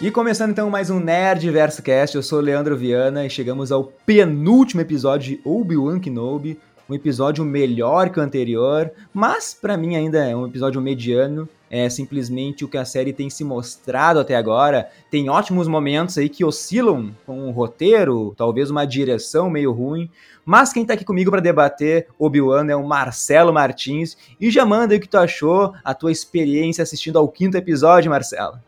E começando então mais um Nerd Verso Cast, eu sou Leandro Viana e chegamos ao penúltimo episódio de Obi-Wan Kenobi, um episódio melhor que o anterior, mas para mim ainda é um episódio mediano, é simplesmente o que a série tem se mostrado até agora. Tem ótimos momentos aí que oscilam com um roteiro, talvez uma direção meio ruim, mas quem tá aqui comigo para debater Obi-Wan é o Marcelo Martins e já manda aí o que tu achou, a tua experiência assistindo ao quinto episódio, Marcelo.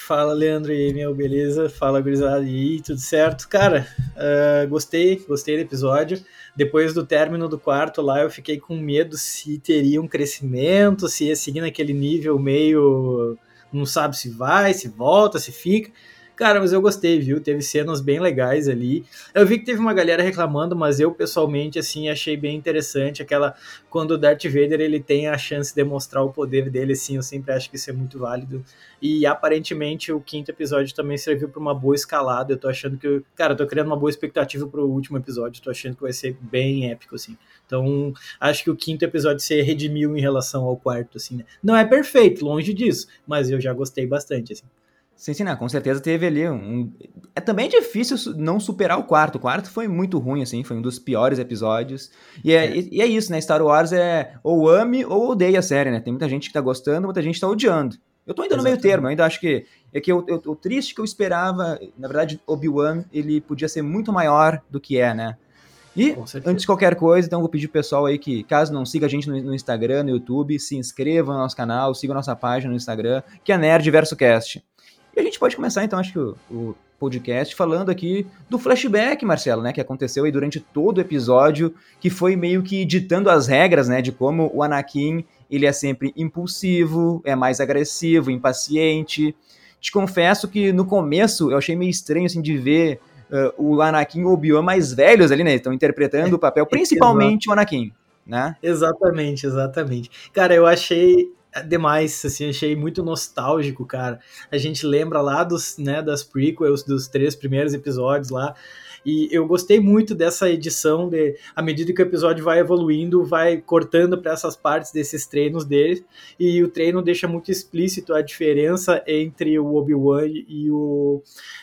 Fala, Leandro e meu, beleza? Fala, gurizada aí, tudo certo? Cara, uh, gostei, gostei do episódio. Depois do término do quarto lá, eu fiquei com medo se teria um crescimento, se ia seguir naquele nível meio. Não sabe se vai, se volta, se fica. Cara, mas eu gostei, viu? Teve cenas bem legais ali. Eu vi que teve uma galera reclamando, mas eu pessoalmente, assim, achei bem interessante aquela. Quando o Darth Vader ele tem a chance de demonstrar o poder dele, assim, eu sempre acho que isso é muito válido. E aparentemente o quinto episódio também serviu para uma boa escalada. Eu tô achando que. Cara, eu tô criando uma boa expectativa pro último episódio. Tô achando que vai ser bem épico, assim. Então, acho que o quinto episódio se redimiu em relação ao quarto, assim, né? Não é perfeito, longe disso, mas eu já gostei bastante, assim. Sim, sim, não, com certeza teve ali um. É também difícil não superar o quarto. O quarto foi muito ruim, assim, foi um dos piores episódios. E é, é. E, é isso, né? Star Wars é ou ame ou odeia a série, né? Tem muita gente que tá gostando, muita gente tá odiando. Eu tô ainda no meio termo, eu ainda acho que. É que eu, eu, o triste que eu esperava, na verdade, Obi-Wan, ele podia ser muito maior do que é, né? E, antes de qualquer coisa, então eu vou pedir pro pessoal aí que, caso não siga a gente no, no Instagram, no YouTube, se inscreva no nosso canal, siga a nossa página no Instagram, que é Nerd Verso Cast. E a gente pode começar, então, acho que o, o podcast falando aqui do flashback, Marcelo, né, que aconteceu aí durante todo o episódio, que foi meio que ditando as regras, né, de como o Anakin, ele é sempre impulsivo, é mais agressivo, impaciente. Te confesso que no começo eu achei meio estranho, assim, de ver uh, o Anakin e o Obi-Wan mais velhos ali, né, estão interpretando o papel, principalmente o Anakin, né? Exatamente, exatamente. Cara, eu achei demais, assim, achei muito nostálgico, cara. A gente lembra lá dos, né, das prequels, dos três primeiros episódios lá, e eu gostei muito dessa edição de, à medida que o episódio vai evoluindo, vai cortando para essas partes desses treinos dele, e o treino deixa muito explícito a diferença entre o Obi-Wan e o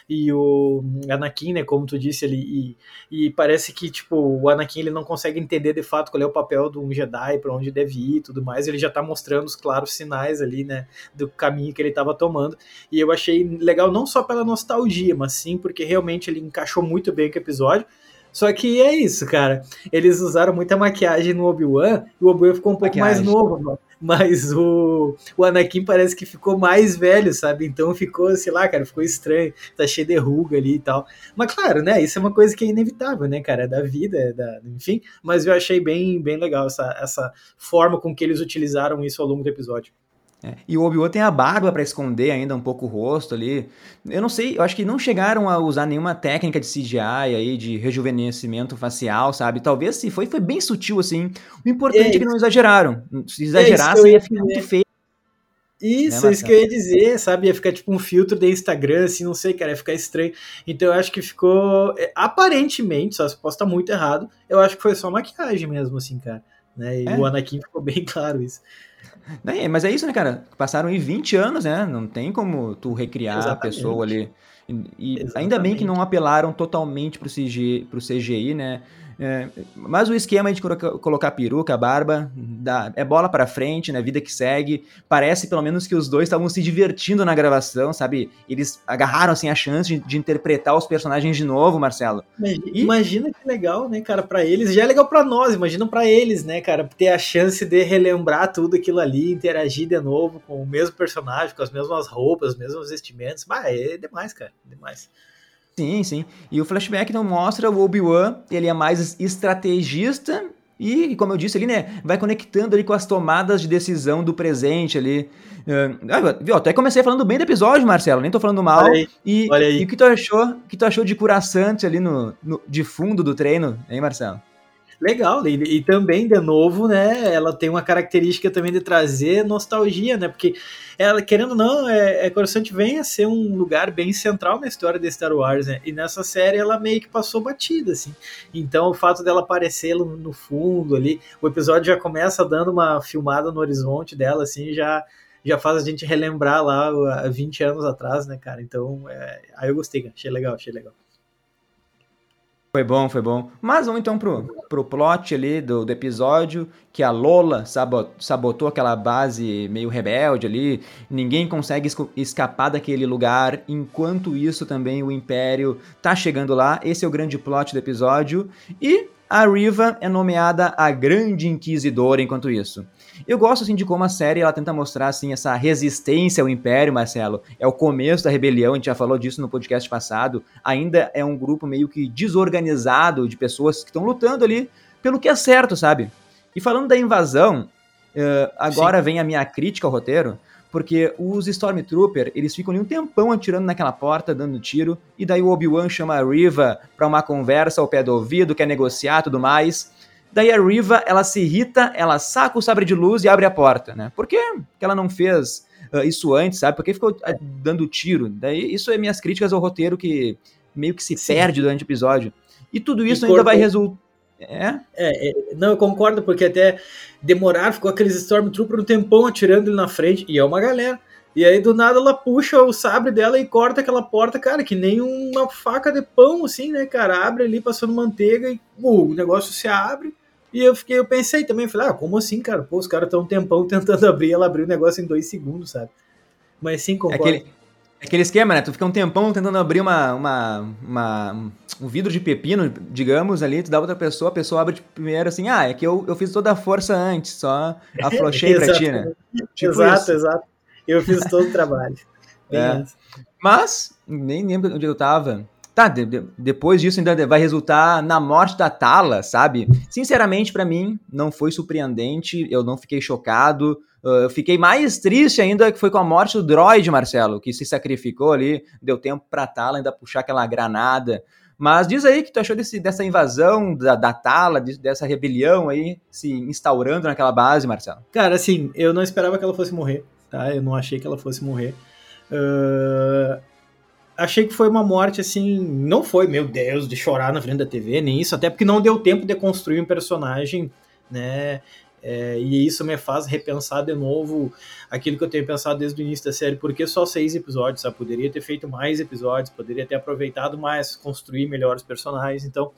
e o Anakin, né, como tu disse ali, e, e parece que tipo o Anakin ele não consegue entender de fato qual é o papel de um Jedi, para onde deve ir, e tudo mais. Ele já tá mostrando os claros sinais ali, né, do caminho que ele estava tomando. E eu achei legal não só pela nostalgia, mas sim porque realmente ele encaixou muito bem o episódio. Só que é isso, cara. Eles usaram muita maquiagem no Obi-Wan e o Obi-Wan ficou um pouco maquiagem. mais novo, mano. Mas o, o Anakin parece que ficou mais velho, sabe? Então ficou, sei lá, cara, ficou estranho. Tá cheio de ruga ali e tal. Mas claro, né? Isso é uma coisa que é inevitável, né, cara? É da vida, é da, enfim. Mas eu achei bem, bem legal essa, essa forma com que eles utilizaram isso ao longo do episódio. É. E o Obi-Wan tem a barba para esconder ainda um pouco o rosto ali. Eu não sei, eu acho que não chegaram a usar nenhuma técnica de CGI aí, de rejuvenescimento facial, sabe? Talvez se foi, foi bem sutil assim. O importante é, é que não exageraram. Se exagerassem, é ia ficar muito feio. Isso, né, isso que eu ia dizer, sabe? Ia ficar tipo um filtro de Instagram, assim, não sei, cara, ia ficar estranho. Então eu acho que ficou. É, aparentemente, só se posso estar muito errado, eu acho que foi só maquiagem mesmo, assim, cara. Né? E é. o Anakin ficou bem claro isso. Mas é isso, né, cara? Passaram aí 20 anos, né? Não tem como tu recriar Exatamente. a pessoa ali. E, e ainda bem que não apelaram totalmente pro CGI, pro CGI né? É, mas o esquema de colocar peruca, barba, dá, é bola para frente, né? Vida que segue. Parece pelo menos que os dois estavam se divertindo na gravação, sabe? Eles agarraram assim a chance de, de interpretar os personagens de novo, Marcelo. Imagina, e... imagina que legal, né, cara, para eles. Já é legal para nós, imagina para eles, né, cara, ter a chance de relembrar tudo aquilo ali, interagir de novo com o mesmo personagem, com as mesmas roupas, os mesmos vestimentos. Bah, é demais, cara, demais. Sim, sim. E o flashback então mostra o Obi-Wan, ele é mais estrategista e, como eu disse ali, né, vai conectando ali com as tomadas de decisão do presente ali. Uh, até comecei falando bem do episódio, Marcelo, nem tô falando mal. Olha aí, e, olha aí. e o que tu achou, que tu achou de curaçante ali no, no, de fundo do treino, hein, Marcelo? Legal, e, e, também, de novo, né, ela tem uma característica também de trazer nostalgia, né, porque ela, querendo ou não, é, é Coruscant vem a ser um lugar bem central na história de Star Wars, né, e nessa série ela meio que passou batida, assim, então o fato dela aparecer no, no fundo ali, o episódio já começa dando uma filmada no horizonte dela, assim, já já faz a gente relembrar lá há 20 anos atrás, né, cara? Então, é, aí eu gostei, achei legal, achei legal. Foi bom, foi bom. Mas vamos então pro, pro plot ali do, do episódio, que a Lola sabotou aquela base meio rebelde ali, ninguém consegue escapar daquele lugar, enquanto isso também o Império tá chegando lá, esse é o grande plot do episódio, e a Riva é nomeada a Grande Inquisidora enquanto isso. Eu gosto assim de como a série ela tenta mostrar assim essa resistência ao Império, Marcelo. É o começo da rebelião, a gente já falou disso no podcast passado. Ainda é um grupo meio que desorganizado de pessoas que estão lutando ali pelo que é certo, sabe? E falando da invasão, uh, agora Sim. vem a minha crítica ao roteiro, porque os Stormtrooper, eles ficam ali um tempão atirando naquela porta, dando tiro, e daí o Obi-Wan chama a Riva pra uma conversa ao pé do ouvido, quer negociar tudo mais. Daí a Riva, ela se irrita, ela saca o sabre de luz e abre a porta, né? Por que ela não fez uh, isso antes, sabe? Por que ficou uh, dando tiro? Daí isso é minhas críticas ao roteiro que meio que se Sim. perde durante o episódio. E tudo isso e ainda vai resultar... É? É, é? Não, eu concordo, porque até demorar, ficou aqueles Stormtrooper um tempão atirando ele na frente, e é uma galera. E aí, do nada, ela puxa o sabre dela e corta aquela porta, cara, que nem uma faca de pão, assim, né, cara? Abre ali passando manteiga e uh, o negócio se abre. E eu fiquei, eu pensei também, falei, ah, como assim, cara? Pô, os caras estão um tempão tentando abrir, ela abriu o negócio em dois segundos, sabe? Mas sim, concordo. Aquele, aquele esquema, né? Tu fica um tempão tentando abrir uma, uma, uma, um vidro de pepino, digamos, ali, tu dá outra pessoa, a pessoa abre primeiro assim, ah, é que eu, eu fiz toda a força antes, só aflochei pra ti, né? Tipo exato, isso. exato. Eu fiz todo o trabalho. É. Mas, nem lembro onde eu tava. Tá, de, de, depois disso ainda vai resultar na morte da Tala, sabe? Sinceramente, para mim, não foi surpreendente, eu não fiquei chocado. Uh, eu fiquei mais triste ainda que foi com a morte do droid, Marcelo, que se sacrificou ali, deu tempo pra Tala ainda puxar aquela granada. Mas diz aí que tu achou desse, dessa invasão da, da Tala, dessa rebelião aí se instaurando naquela base, Marcelo. Cara, assim, eu não esperava que ela fosse morrer tá? Eu não achei que ela fosse morrer. Uh, achei que foi uma morte assim, não foi, meu Deus, de chorar na frente da TV, nem isso, até porque não deu tempo de construir um personagem, né? É, e isso me faz repensar de novo aquilo que eu tenho pensado desde o início da série, porque só seis episódios, sabe? Poderia ter feito mais episódios, poderia ter aproveitado mais, construir melhores personagens, então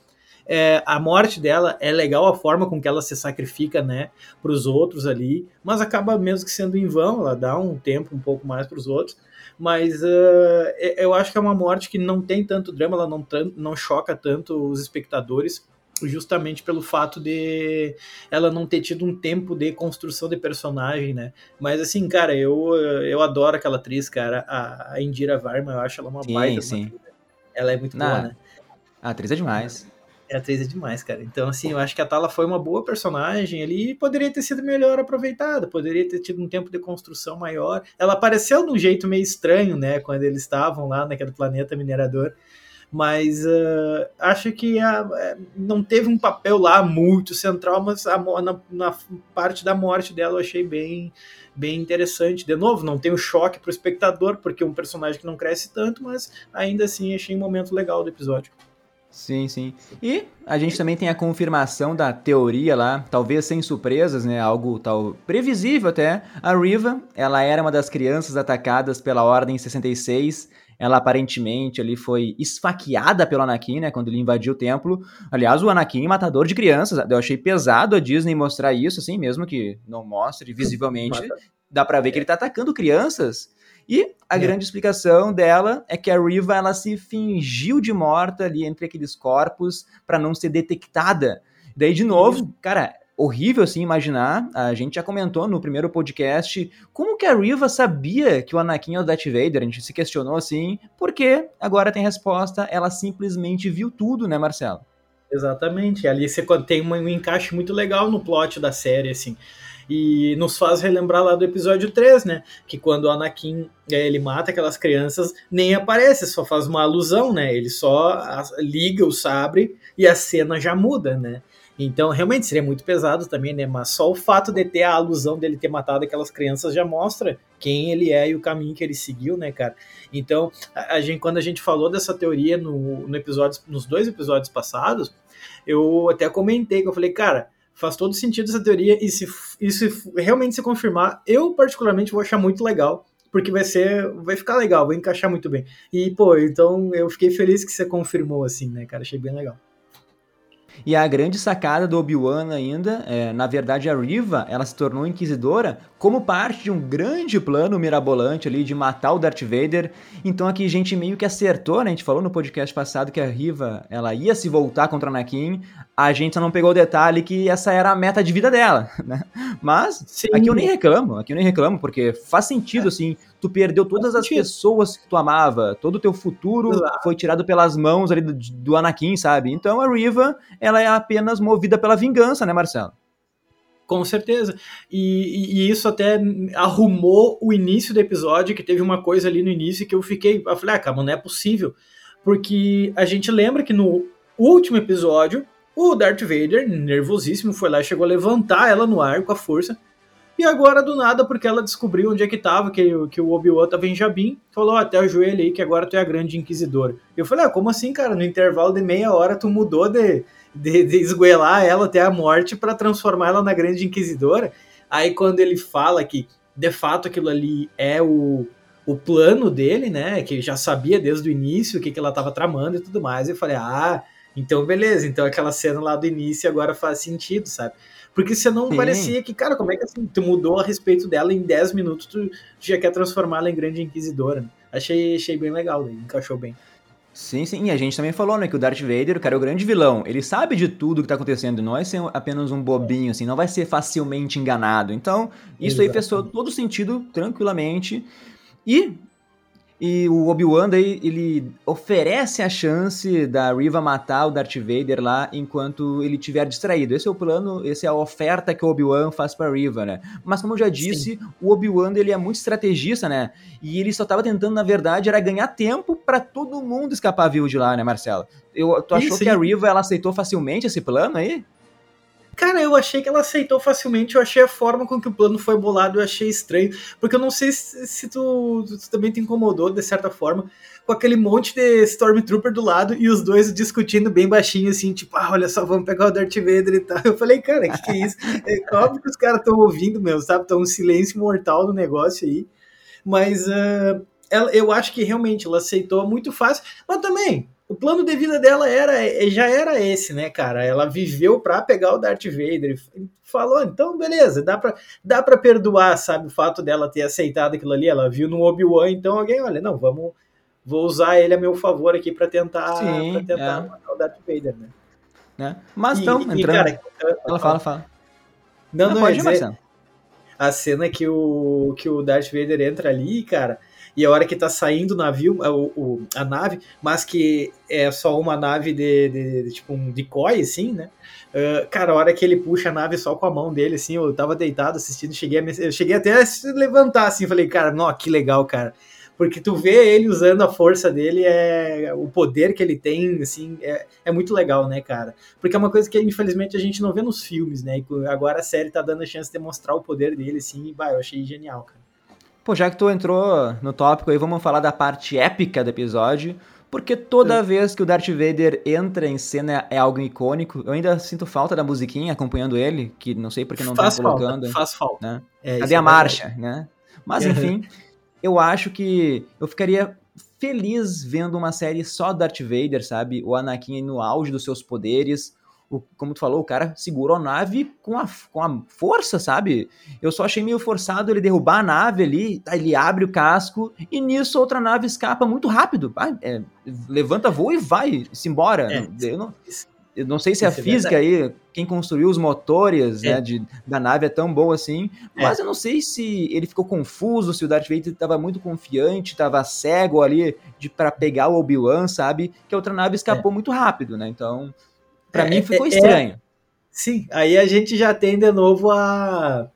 é, a morte dela é legal a forma com que ela se sacrifica, né, para os outros ali, mas acaba mesmo que sendo em vão. Ela dá um tempo um pouco mais para os outros, mas uh, eu acho que é uma morte que não tem tanto drama, ela não, não choca tanto os espectadores justamente pelo fato de ela não ter tido um tempo de construção de personagem, né? Mas assim, cara, eu, eu adoro aquela atriz, cara, a, Indira Varma, eu acho ela uma sim, baita. Sim. Ela é muito não, boa, né? A atriz é demais. A atriz é demais, cara. Então, assim, eu acho que a Tala foi uma boa personagem ali e poderia ter sido melhor aproveitada, poderia ter tido um tempo de construção maior. Ela apareceu de um jeito meio estranho, né, quando eles estavam lá naquele planeta minerador, mas uh, acho que a, é, não teve um papel lá muito central, mas a, na, na, parte da morte dela eu achei bem, bem interessante. De novo, não tem o choque para o espectador, porque é um personagem que não cresce tanto, mas ainda assim achei um momento legal do episódio. Sim, sim. E a gente também tem a confirmação da teoria lá, talvez sem surpresas, né? Algo tal previsível até. A Riva, ela era uma das crianças atacadas pela Ordem 66. Ela aparentemente ali foi esfaqueada pelo Anakin, né? Quando ele invadiu o templo. Aliás, o Anakin matador de crianças. Eu achei pesado a Disney mostrar isso, assim, mesmo que não mostre visivelmente. Dá pra ver que ele tá atacando crianças. E a é. grande explicação dela é que a Riva ela se fingiu de morta ali entre aqueles corpos para não ser detectada. Daí, de novo, cara, horrível assim imaginar. A gente já comentou no primeiro podcast como que a Riva sabia que o Anakin é o Darth Vader. A gente se questionou assim, porque agora tem resposta. Ela simplesmente viu tudo, né, Marcelo? Exatamente. Ali você tem um encaixe muito legal no plot da série, assim. E nos faz relembrar lá do episódio 3, né? Que quando o Anakin é, ele mata aquelas crianças, nem aparece, só faz uma alusão, né? Ele só liga o sabre e a cena já muda, né? Então, realmente seria muito pesado também, né? Mas só o fato de ter a alusão dele ter matado aquelas crianças já mostra quem ele é e o caminho que ele seguiu, né, cara? Então, a gente, quando a gente falou dessa teoria no, no episódio, nos dois episódios passados, eu até comentei que eu falei, cara, faz todo sentido essa teoria, e se isso realmente se confirmar, eu particularmente vou achar muito legal, porque vai ser, vai ficar legal, vai encaixar muito bem. E, pô, então eu fiquei feliz que você confirmou, assim, né, cara, achei bem legal. E a grande sacada do Obi-Wan ainda, é, na verdade a Riva, ela se tornou inquisidora como parte de um grande plano mirabolante ali de matar o Darth Vader. Então aqui a gente meio que acertou, né? A gente falou no podcast passado que a Riva, ela ia se voltar contra a Anakin. A gente só não pegou o detalhe que essa era a meta de vida dela, né? Mas Sim. aqui eu nem reclamo, aqui eu nem reclamo porque faz sentido é. assim tu perdeu todas as pessoas que tu amava, todo o teu futuro foi tirado pelas mãos ali do, do Anakin, sabe? Então a Riva, ela é apenas movida pela vingança, né, Marcelo? Com certeza. E, e, isso até arrumou o início do episódio, que teve uma coisa ali no início que eu fiquei. Eu falei, ah, cara, não é possível. Porque a gente lembra que no último episódio, o Darth Vader, nervosíssimo, foi lá e chegou a levantar ela no ar com a força. E agora, do nada, porque ela descobriu onde é que tava, que, que o Obi-Wan tava em Jabim, falou até o joelho aí que agora tu é a grande inquisidora. Eu falei, ah, como assim, cara? No intervalo de meia hora tu mudou de, de, de esguelar ela até a morte para transformar ela na grande inquisidora. Aí quando ele fala que de fato aquilo ali é o, o plano dele, né? Que já sabia desde o início o que, que ela tava tramando e tudo mais. Eu falei, ah, então beleza, então aquela cena lá do início agora faz sentido, sabe? Porque senão Sim. parecia que, cara, como é que assim, tu mudou a respeito dela em 10 minutos, tu já quer transformá-la em grande inquisidora. Né? Achei, achei bem legal, né? encaixou bem. Sim, sim, e a gente também falou, né, que o Darth Vader, o cara é o grande vilão. Ele sabe de tudo que tá acontecendo, não vai ser apenas um bobinho, assim, não vai ser facilmente enganado. Então, isso Exato. aí fez todo sentido, tranquilamente. E e o Obi-Wan daí, ele oferece a chance da Riva matar o Darth Vader lá enquanto ele estiver distraído. Esse é o plano, essa é a oferta que o Obi-Wan faz pra Riva, né? Mas como eu já disse, Sim. o Obi-Wan ele é muito estrategista, né? E ele só tava tentando, na verdade, era ganhar tempo para todo mundo escapar vivo de lá, né, Marcelo? Eu, tu achou que a Riva ela aceitou facilmente esse plano aí? Cara, eu achei que ela aceitou facilmente, eu achei a forma com que o plano foi bolado, eu achei estranho, porque eu não sei se, se tu, tu, também te incomodou, de certa forma, com aquele monte de Stormtrooper do lado e os dois discutindo bem baixinho, assim, tipo, ah, olha só, vamos pegar o Darth Vader e tal. Eu falei, cara, o que, que é isso? É óbvio que os caras estão ouvindo mesmo, sabe? Estão um silêncio mortal no negócio aí, mas uh, ela, eu acho que realmente ela aceitou muito fácil, mas também o plano de vida dela era já era esse, né, cara? Ela viveu para pegar o Darth Vader e falou, então beleza, dá para dá para perdoar, sabe, o fato dela ter aceitado aquilo ali. Ela viu no Obi-Wan, então alguém, olha, não, vamos vou usar ele a meu favor aqui para tentar Sim, pra tentar é. matar o Darth Vader, né? né? Mas então, entrando. E, cara, ela fala, fala. Não, não, não pode dizer, ir, a cena que o que o Darth Vader entra ali, cara, e a hora que tá saindo o navio, a, o, a nave, mas que é só uma nave de, de, de tipo um decoy, assim, né? Uh, cara, a hora que ele puxa a nave só com a mão dele, assim, eu tava deitado assistindo, cheguei a, eu cheguei até a se levantar, assim, falei, cara, não, que legal, cara. Porque tu vê ele usando a força dele, é o poder que ele tem, assim, é, é muito legal, né, cara? Porque é uma coisa que, infelizmente, a gente não vê nos filmes, né? E agora a série tá dando a chance de mostrar o poder dele, assim, e, bah, eu achei genial, cara. Pô, já que tu entrou no tópico aí, vamos falar da parte épica do episódio. Porque toda é. vez que o Darth Vader entra em cena é algo icônico. Eu ainda sinto falta da musiquinha acompanhando ele, que não sei porque não faz tá colocando. Falta, faz falta. Né? É, Cadê a é marcha, né? Mas enfim, eu acho que eu ficaria feliz vendo uma série só Darth Vader, sabe? O Anakin no auge dos seus poderes, o, como tu falou, o cara segurou a nave com a, com a força, sabe? Eu só achei meio forçado ele derrubar a nave ali, ele abre o casco e nisso outra nave escapa muito rápido. Vai, é, levanta voo e vai se embora. É, eu, não, eu não sei se a é física aí, quem construiu os motores é. né, de, da nave é tão boa assim, é. mas eu não sei se ele ficou confuso, se o Darth Vader estava muito confiante, estava cego ali para pegar o Obi-Wan, sabe? Que a outra nave escapou é. muito rápido, né? Então, para é, mim ficou é, é, estranho. sim, aí a gente já tem de novo a,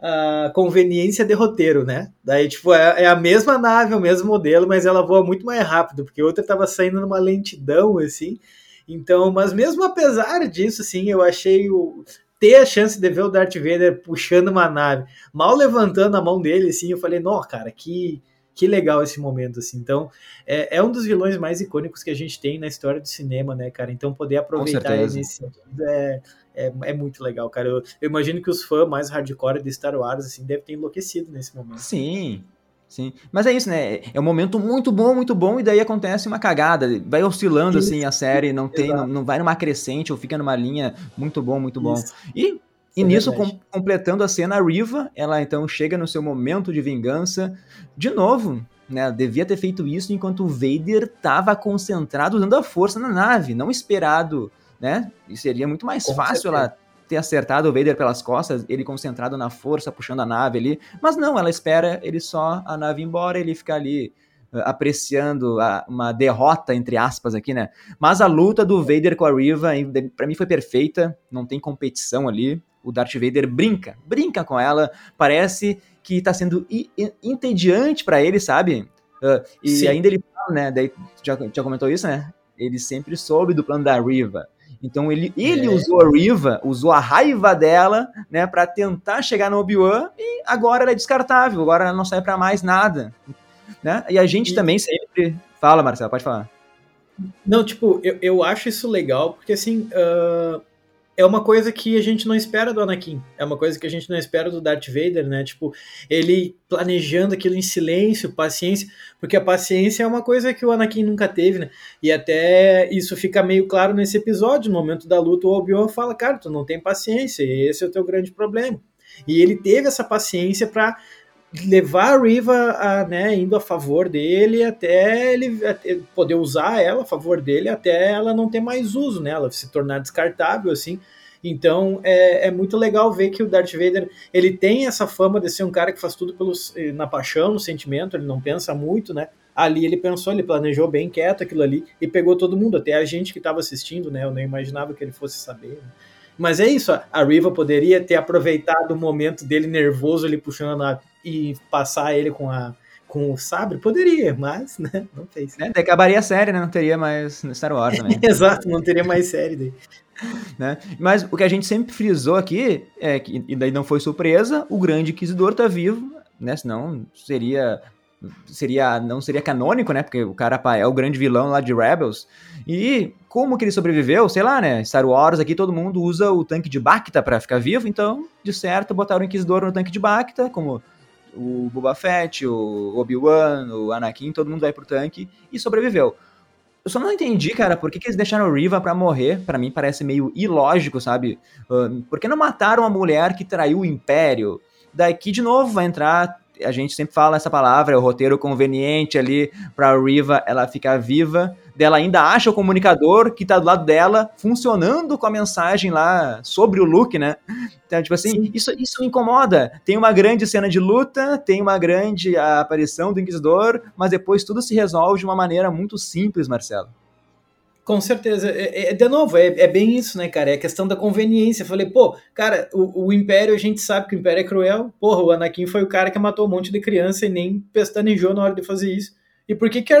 a conveniência de roteiro, né? Daí, tipo, é, é, a mesma nave, o mesmo modelo, mas ela voa muito mais rápido, porque a outra tava saindo numa lentidão, assim. Então, mas mesmo apesar disso, assim, eu achei o ter a chance de ver o Darth Vader puxando uma nave, mal levantando a mão dele, assim, eu falei, não, cara, que que legal esse momento, assim. Então, é, é, um dos vilões mais icônicos que a gente tem na história do cinema, né, cara? Então, poder aproveitar ele nesse sentido é, é, é muito legal, cara. Eu, eu, imagino que os fãs mais hardcore de Star Wars, assim, devem ter enlouquecido nesse momento. Sim, sim. Mas é isso, né? É um momento muito bom, muito bom, e daí acontece uma cagada. Vai oscilando, assim, a série, não tem, não, não, vai numa crescente ou fica numa linha muito bom, muito bom. Isso. E e é nisso, com, completando a cena, a Riva, ela então chega no seu momento de vingança. De novo, né? Devia ter feito isso enquanto o Vader estava concentrado usando a força na nave, não esperado, né? E seria muito mais com fácil certeza. ela ter acertado o Vader pelas costas, ele concentrado na força, puxando a nave ali. Mas não, ela espera ele só a nave ir embora, ele fica ali uh, apreciando a, uma derrota, entre aspas, aqui, né? Mas a luta do Vader com a Riva, para mim, foi perfeita, não tem competição ali o Darth Vader brinca, brinca com ela, parece que tá sendo entediante para ele, sabe? Uh, e Sim. ainda ele fala, né? Daí já, já comentou isso, né? Ele sempre soube do plano da Riva. Então ele, ele é. usou a Riva, usou a raiva dela, né, para tentar chegar no Obi-Wan e agora ela é descartável, agora ela não serve para mais nada, né? E a gente e... também sempre fala, Marcelo, pode falar. Não, tipo, eu, eu acho isso legal porque assim, uh é uma coisa que a gente não espera do Anakin. É uma coisa que a gente não espera do Darth Vader, né? Tipo, ele planejando aquilo em silêncio, paciência, porque a paciência é uma coisa que o Anakin nunca teve, né? E até isso fica meio claro nesse episódio, no momento da luta, o Obi-Wan fala, cara, tu não tem paciência, esse é o teu grande problema. E ele teve essa paciência para levar a Riva a, né, indo a favor dele até ele poder usar ela a favor dele até ela não ter mais uso, né, se tornar descartável assim. Então é, é muito legal ver que o Darth Vader ele tem essa fama de ser um cara que faz tudo pelos, eh, na paixão, no sentimento, ele não pensa muito, né? Ali ele pensou, ele planejou bem quieto aquilo ali e pegou todo mundo, até a gente que estava assistindo, né? Eu nem imaginava que ele fosse saber. Né? Mas é isso, a Riva poderia ter aproveitado o momento dele nervoso, ele puxando a, e passar ele com a com o sabre? Poderia, mas né, não fez. É, acabaria a série, né? Não teria mais Star Wars também. Exato, não teria mais série daí. Né? Mas o que a gente sempre frisou aqui, é que, e daí não foi surpresa, o grande inquisidor tá vivo, né? Senão seria seria não seria canônico, né? Porque o cara é o grande vilão lá de Rebels. E como que ele sobreviveu? Sei lá, né? Star Wars aqui todo mundo usa o tanque de Bacta para ficar vivo, então, de certo, botaram o Inquisidor no tanque de Bacta, como o Boba Fett, o Obi-Wan, o Anakin, todo mundo vai pro tanque e sobreviveu. Eu só não entendi, cara, por que, que eles deixaram o Riva pra morrer. Para mim parece meio ilógico, sabe? Uh, por que não mataram a mulher que traiu o Império? Daqui, de novo, vai entrar a gente sempre fala essa palavra, é o roteiro conveniente ali para Riva ela ficar viva. Dela ainda acha o comunicador que tá do lado dela, funcionando com a mensagem lá sobre o Luke, né? Então, tipo assim, isso, isso incomoda. Tem uma grande cena de luta, tem uma grande aparição do Inquisidor, mas depois tudo se resolve de uma maneira muito simples, Marcelo. Com certeza. É, é, de novo, é, é, bem isso, né, cara? É a questão da conveniência. Eu falei, pô, cara, o, o, Império, a gente sabe que o Império é cruel. Porra, o Anakin foi o cara que matou um monte de criança e nem pestanejou na hora de fazer isso. E por que que a?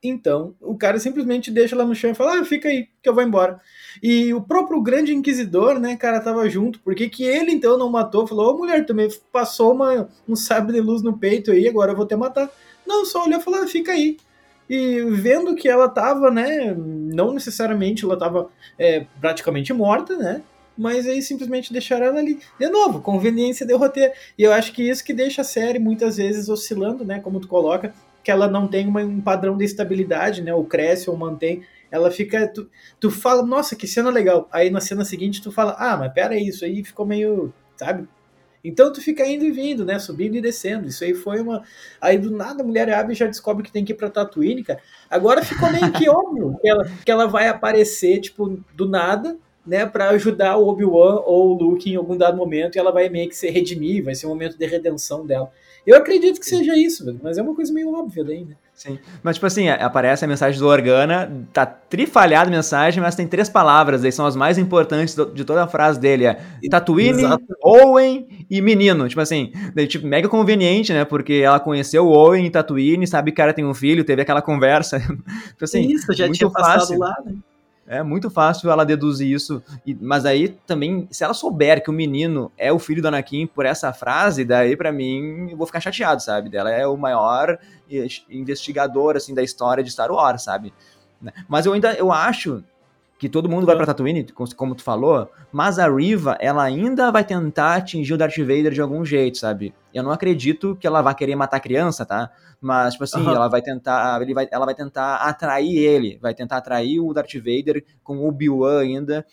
Então, o cara simplesmente deixa lá no chão e fala, ah, fica aí, que eu vou embora. E o próprio grande inquisidor, né, cara, tava junto. Por que que ele, então, não matou? Falou, ô, mulher, também passou uma, um sabre de luz no peito aí, agora eu vou te matar. Não, só olhou e falou, ah, fica aí. E vendo que ela tava, né? Não necessariamente ela tava é, praticamente morta, né? Mas aí simplesmente deixaram ela ali. De novo, conveniência de roteiro. E eu acho que isso que deixa a série muitas vezes oscilando, né? Como tu coloca, que ela não tem uma, um padrão de estabilidade, né? Ou cresce ou mantém. Ela fica. Tu, tu fala, nossa, que cena legal. Aí na cena seguinte tu fala, ah, mas pera isso aí ficou meio. Sabe? Então tu fica indo e vindo, né? Subindo e descendo. Isso aí foi uma. Aí do nada a mulher abre e já descobre que tem que ir pra Tatooine, cara. Agora ficou meio que óbvio que ela, que ela vai aparecer, tipo, do nada, né? Pra ajudar o Obi-Wan ou o Luke em algum dado momento e ela vai meio que se redimir, vai ser um momento de redenção dela. Eu acredito que seja isso, mas é uma coisa meio óbvia daí, né? Sim. Mas, tipo assim, aparece a mensagem do Organa, tá trifalhada a mensagem, mas tem três palavras, aí são as mais importantes de toda a frase dele: é Tatooine. Owen e menino. Tipo assim, daí, tipo, mega conveniente, né? Porque ela conheceu o Owen em Tatooine, sabe que o cara tem um filho, teve aquela conversa. tipo assim, Isso, já tinha passado fácil. lá, né? É muito fácil ela deduzir isso. E, mas aí também, se ela souber que o menino é o filho do Anakin por essa frase, daí para mim eu vou ficar chateado, sabe? Ela é o maior investigador assim da história de Star Wars, sabe? Mas eu ainda eu acho que todo mundo vai pra Tatooine, como tu falou, mas a Riva, ela ainda vai tentar atingir o Darth Vader de algum jeito, sabe? Eu não acredito que ela vai querer matar a criança, tá? Mas, tipo assim, uhum. ela vai tentar, ele vai, ela vai tentar atrair ele, vai tentar atrair o Darth Vader com o Obi-Wan ainda,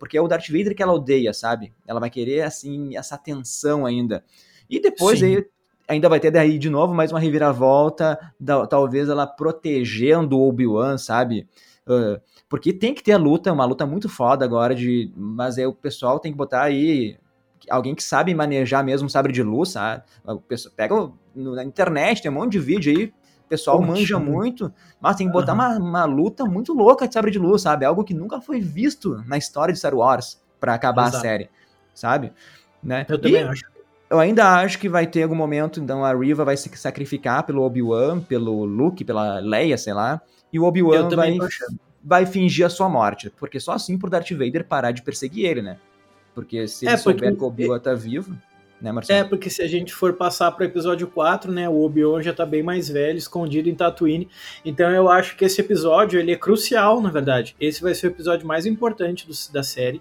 porque é o Darth Vader que ela odeia, sabe? Ela vai querer, assim, essa tensão ainda. E depois aí, ainda vai ter daí de novo mais uma reviravolta, da, talvez ela protegendo o Obi-Wan, sabe? Uh, porque tem que ter a luta, uma luta muito foda agora, de, mas aí o pessoal tem que botar aí alguém que sabe manejar mesmo sabre de luz, sabe? Pega na internet, tem um monte de vídeo aí, o pessoal manja muito, mas tem que botar uhum. uma, uma luta muito louca de sabre de luz, sabe? Algo que nunca foi visto na história de Star Wars para acabar Exato. a série, sabe? Né? Eu também e acho. Eu ainda acho que vai ter algum momento, então a Riva vai se sacrificar pelo Obi-Wan, pelo Luke, pela Leia, sei lá, e o Obi-Wan vai vai fingir a sua morte. Porque só assim pro Darth Vader parar de perseguir ele, né? Porque se ele é, porque... souber que o Obi-Wan tá vivo, né, Marcelo? É, porque se a gente for passar pro episódio 4, né, o Obi-Wan já tá bem mais velho, escondido em Tatooine. Então eu acho que esse episódio, ele é crucial, na verdade. Esse vai ser o episódio mais importante do, da série.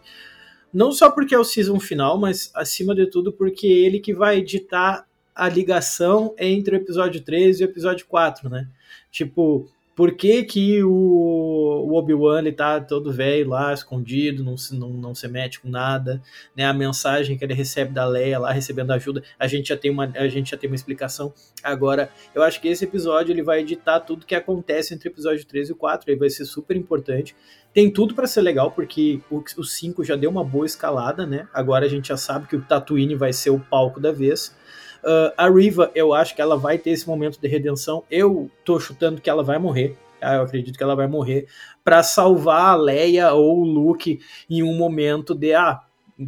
Não só porque é o season final, mas acima de tudo porque é ele que vai editar a ligação entre o episódio 3 e o episódio 4, né? Tipo, por que, que o, o Obi-Wan tá todo velho lá, escondido, não se, não, não se mete com nada, né? A mensagem que ele recebe da Leia lá, recebendo ajuda, a gente já tem uma, a gente já tem uma explicação. Agora, eu acho que esse episódio ele vai editar tudo que acontece entre o episódio 3 e o 4, ele vai ser super importante. Tem tudo para ser legal, porque o, o 5 já deu uma boa escalada, né? Agora a gente já sabe que o Tatooine vai ser o palco da vez. Uh, a Riva, eu acho que ela vai ter esse momento de redenção. Eu tô chutando que ela vai morrer. Ah, eu acredito que ela vai morrer para salvar a Leia ou o Luke em um momento de ah,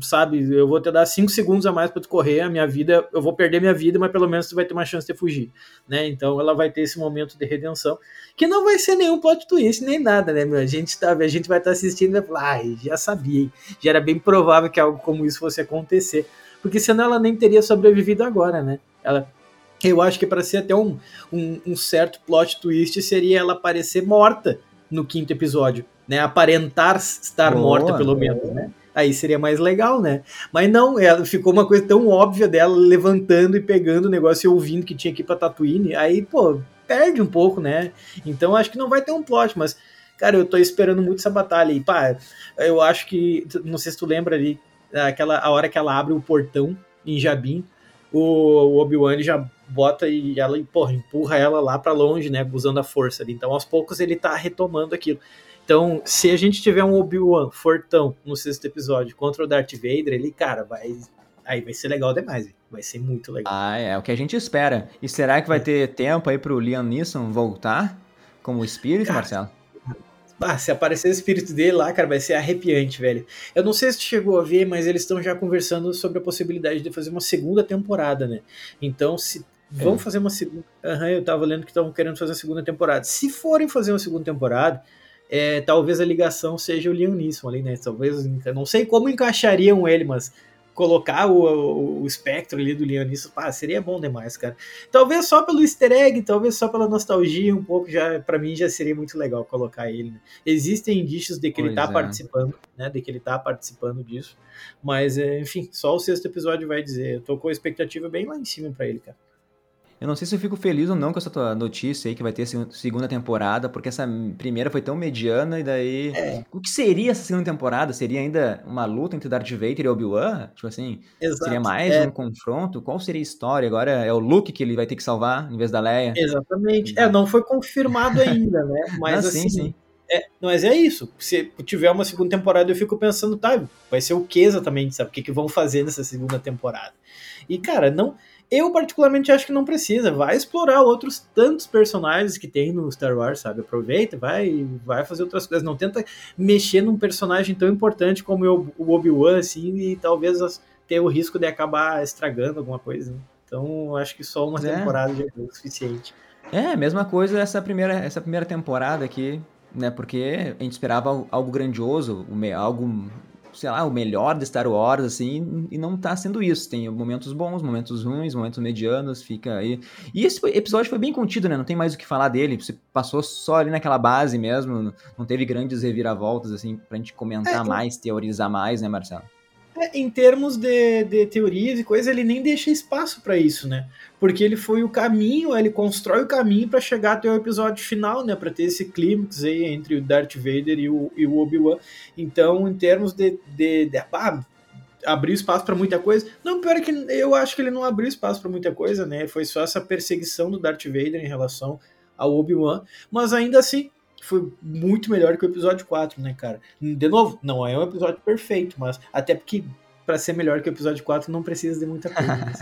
sabe, eu vou te dar cinco segundos a mais para tu correr, a minha vida, eu vou perder minha vida, mas pelo menos tu vai ter uma chance de fugir, né? Então ela vai ter esse momento de redenção, que não vai ser nenhum plot twist nem nada, né, meu? A gente tá, a gente vai estar tá assistindo e vai falar, ah, já sabia, já era bem provável que algo como isso fosse acontecer porque senão ela nem teria sobrevivido agora, né? Ela, eu acho que para ser até um, um, um, certo plot twist seria ela aparecer morta no quinto episódio, né? Aparentar estar Boa, morta, pelo menos, né? Aí seria mais legal, né? Mas não, ela ficou uma coisa tão óbvia dela levantando e pegando o negócio e ouvindo que tinha que ir pra Tatooine. Aí, pô, perde um pouco, né? Então acho que não vai ter um plot, mas cara, eu tô esperando muito essa batalha e pá, eu acho que não sei se tu lembra ali aquela a hora que ela abre o portão em Jabim, o, o Obi-Wan já bota e ela porra, empurra ela lá para longe, né, usando a força ali. Então, aos poucos ele tá retomando aquilo. Então, se a gente tiver um Obi-Wan fortão no sexto episódio contra o Darth Vader, ele, cara, vai aí vai ser legal demais, vai ser muito legal. Ah, é, é o que a gente espera. E será que vai é. ter tempo aí pro Liam Neeson voltar como espírito, cara, Marcelo? Ah, se aparecer o espírito dele lá, cara, vai ser arrepiante, velho. Eu não sei se tu chegou a ver, mas eles estão já conversando sobre a possibilidade de fazer uma segunda temporada, né? Então, se vão é. fazer uma segunda. Uhum, eu tava lendo que estão querendo fazer uma segunda temporada. Se forem fazer uma segunda temporada, é, talvez a ligação seja o Liam Neeson ali, né? Talvez, não sei como encaixariam ele, mas colocar o, o, o espectro ali do Leon nisso, pá, seria bom demais, cara. Talvez só pelo easter egg, talvez só pela nostalgia um pouco, já para mim já seria muito legal colocar ele. Né? Existem indícios de que pois ele tá é. participando, né, de que ele tá participando disso, mas é, enfim, só o sexto episódio vai dizer. Eu tô com a expectativa bem lá em cima para ele, cara. Eu não sei se eu fico feliz ou não com essa tua notícia aí que vai ter segunda temporada, porque essa primeira foi tão mediana e daí. É. O que seria essa segunda temporada? Seria ainda uma luta entre Darth Vader e Obi-Wan? Tipo assim, Exato. seria mais é. um confronto? Qual seria a história? Agora é o Luke que ele vai ter que salvar em vez da Leia? Exatamente. É, não foi confirmado ainda, né? Mas ah, assim. Sim, sim. É, mas é isso. Se tiver uma segunda temporada, eu fico pensando, tá, vai ser o que exatamente, sabe? O que, que vão fazer nessa segunda temporada? E, cara, não. Eu, particularmente, acho que não precisa. Vai explorar outros tantos personagens que tem no Star Wars, sabe? Aproveita, vai, vai fazer outras coisas. Não tenta mexer num personagem tão importante como o Obi-Wan, assim, e talvez ter o risco de acabar estragando alguma coisa. Né? Então, acho que só uma é. temporada já é o suficiente. É, mesma coisa essa primeira, essa primeira temporada aqui, né? Porque a gente esperava algo grandioso, algo sei lá, o melhor de Star Wars, assim, e não tá sendo isso. Tem momentos bons, momentos ruins, momentos medianos, fica aí. E esse episódio foi bem contido, né? Não tem mais o que falar dele. Você passou só ali naquela base mesmo, não teve grandes reviravoltas, assim, pra gente comentar é, mais, teorizar mais, né, Marcelo? Em termos de, de teorias e coisas, ele nem deixa espaço para isso, né? Porque ele foi o caminho, ele constrói o caminho para chegar até o episódio final, né? Para ter esse clímax aí entre o Darth Vader e o, e o Obi-Wan. Então, em termos de, de, de ah, abriu espaço para muita coisa. Não, pior é que eu acho que ele não abriu espaço para muita coisa, né? Foi só essa perseguição do Darth Vader em relação ao Obi-Wan, mas ainda assim foi muito melhor que o episódio 4, né, cara? De novo, não é um episódio perfeito, mas até porque para ser melhor que o episódio 4 não precisa de muita coisa. Né?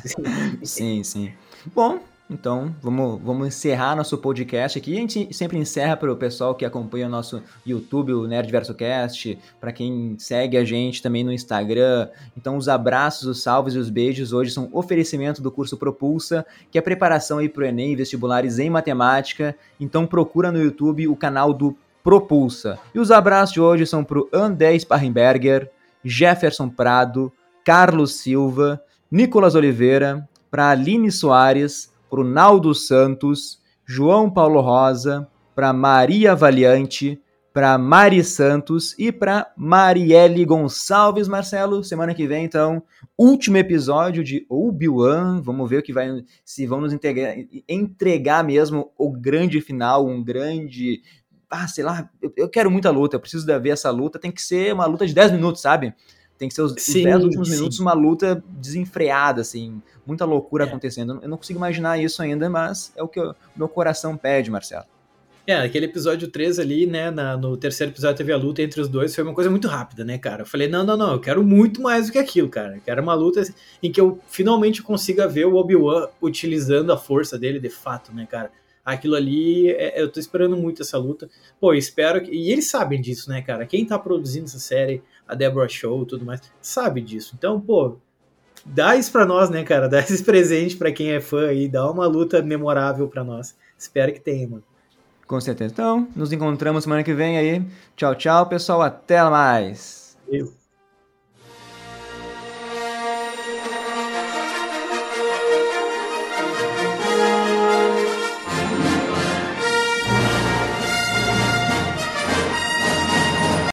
sim, sim. Bom, então, vamos, vamos encerrar nosso podcast aqui. A gente sempre encerra para o pessoal que acompanha o nosso YouTube, o Nerd Verso Cast, para quem segue a gente também no Instagram. Então, os abraços, os salves e os beijos hoje são oferecimento do curso Propulsa, que é preparação aí para o Enem, vestibulares em matemática. Então, procura no YouTube o canal do Propulsa. E os abraços de hoje são para o André Sparrenberger, Jefferson Prado, Carlos Silva, Nicolas Oliveira, para Aline Soares, para o Naldo Santos, João Paulo Rosa, para Maria Valiante, para Mari Santos e para Marielle Gonçalves, Marcelo. Semana que vem, então, último episódio de Obi-Wan. Vamos ver o que vai, se vão nos entregar, entregar mesmo o grande final, um grande. Ah, sei lá, eu, quero muita luta, eu preciso ver essa luta. Tem que ser uma luta de 10 minutos, sabe? Tem que ser os, sim, os 10 últimos sim. minutos uma luta desenfreada, assim, muita loucura é. acontecendo. Eu não consigo imaginar isso ainda, mas é o que o meu coração pede, Marcelo. É, aquele episódio 3 ali, né, na, no terceiro episódio teve a luta entre os dois, foi uma coisa muito rápida, né, cara? Eu falei, não, não, não, eu quero muito mais do que aquilo, cara. Eu quero uma luta em que eu finalmente consiga ver o Obi-Wan utilizando a força dele de fato, né, cara? Aquilo ali, é, eu tô esperando muito essa luta. Pô, espero que... E eles sabem disso, né, cara? Quem tá produzindo essa série, a Deborah Show e tudo mais, sabe disso. Então, pô, dá isso pra nós, né, cara? Dá esse presente pra quem é fã aí, dá uma luta memorável pra nós. Espero que tenha, mano. Com certeza. Então, nos encontramos semana que vem aí. Tchau, tchau, pessoal. Até mais. Eu.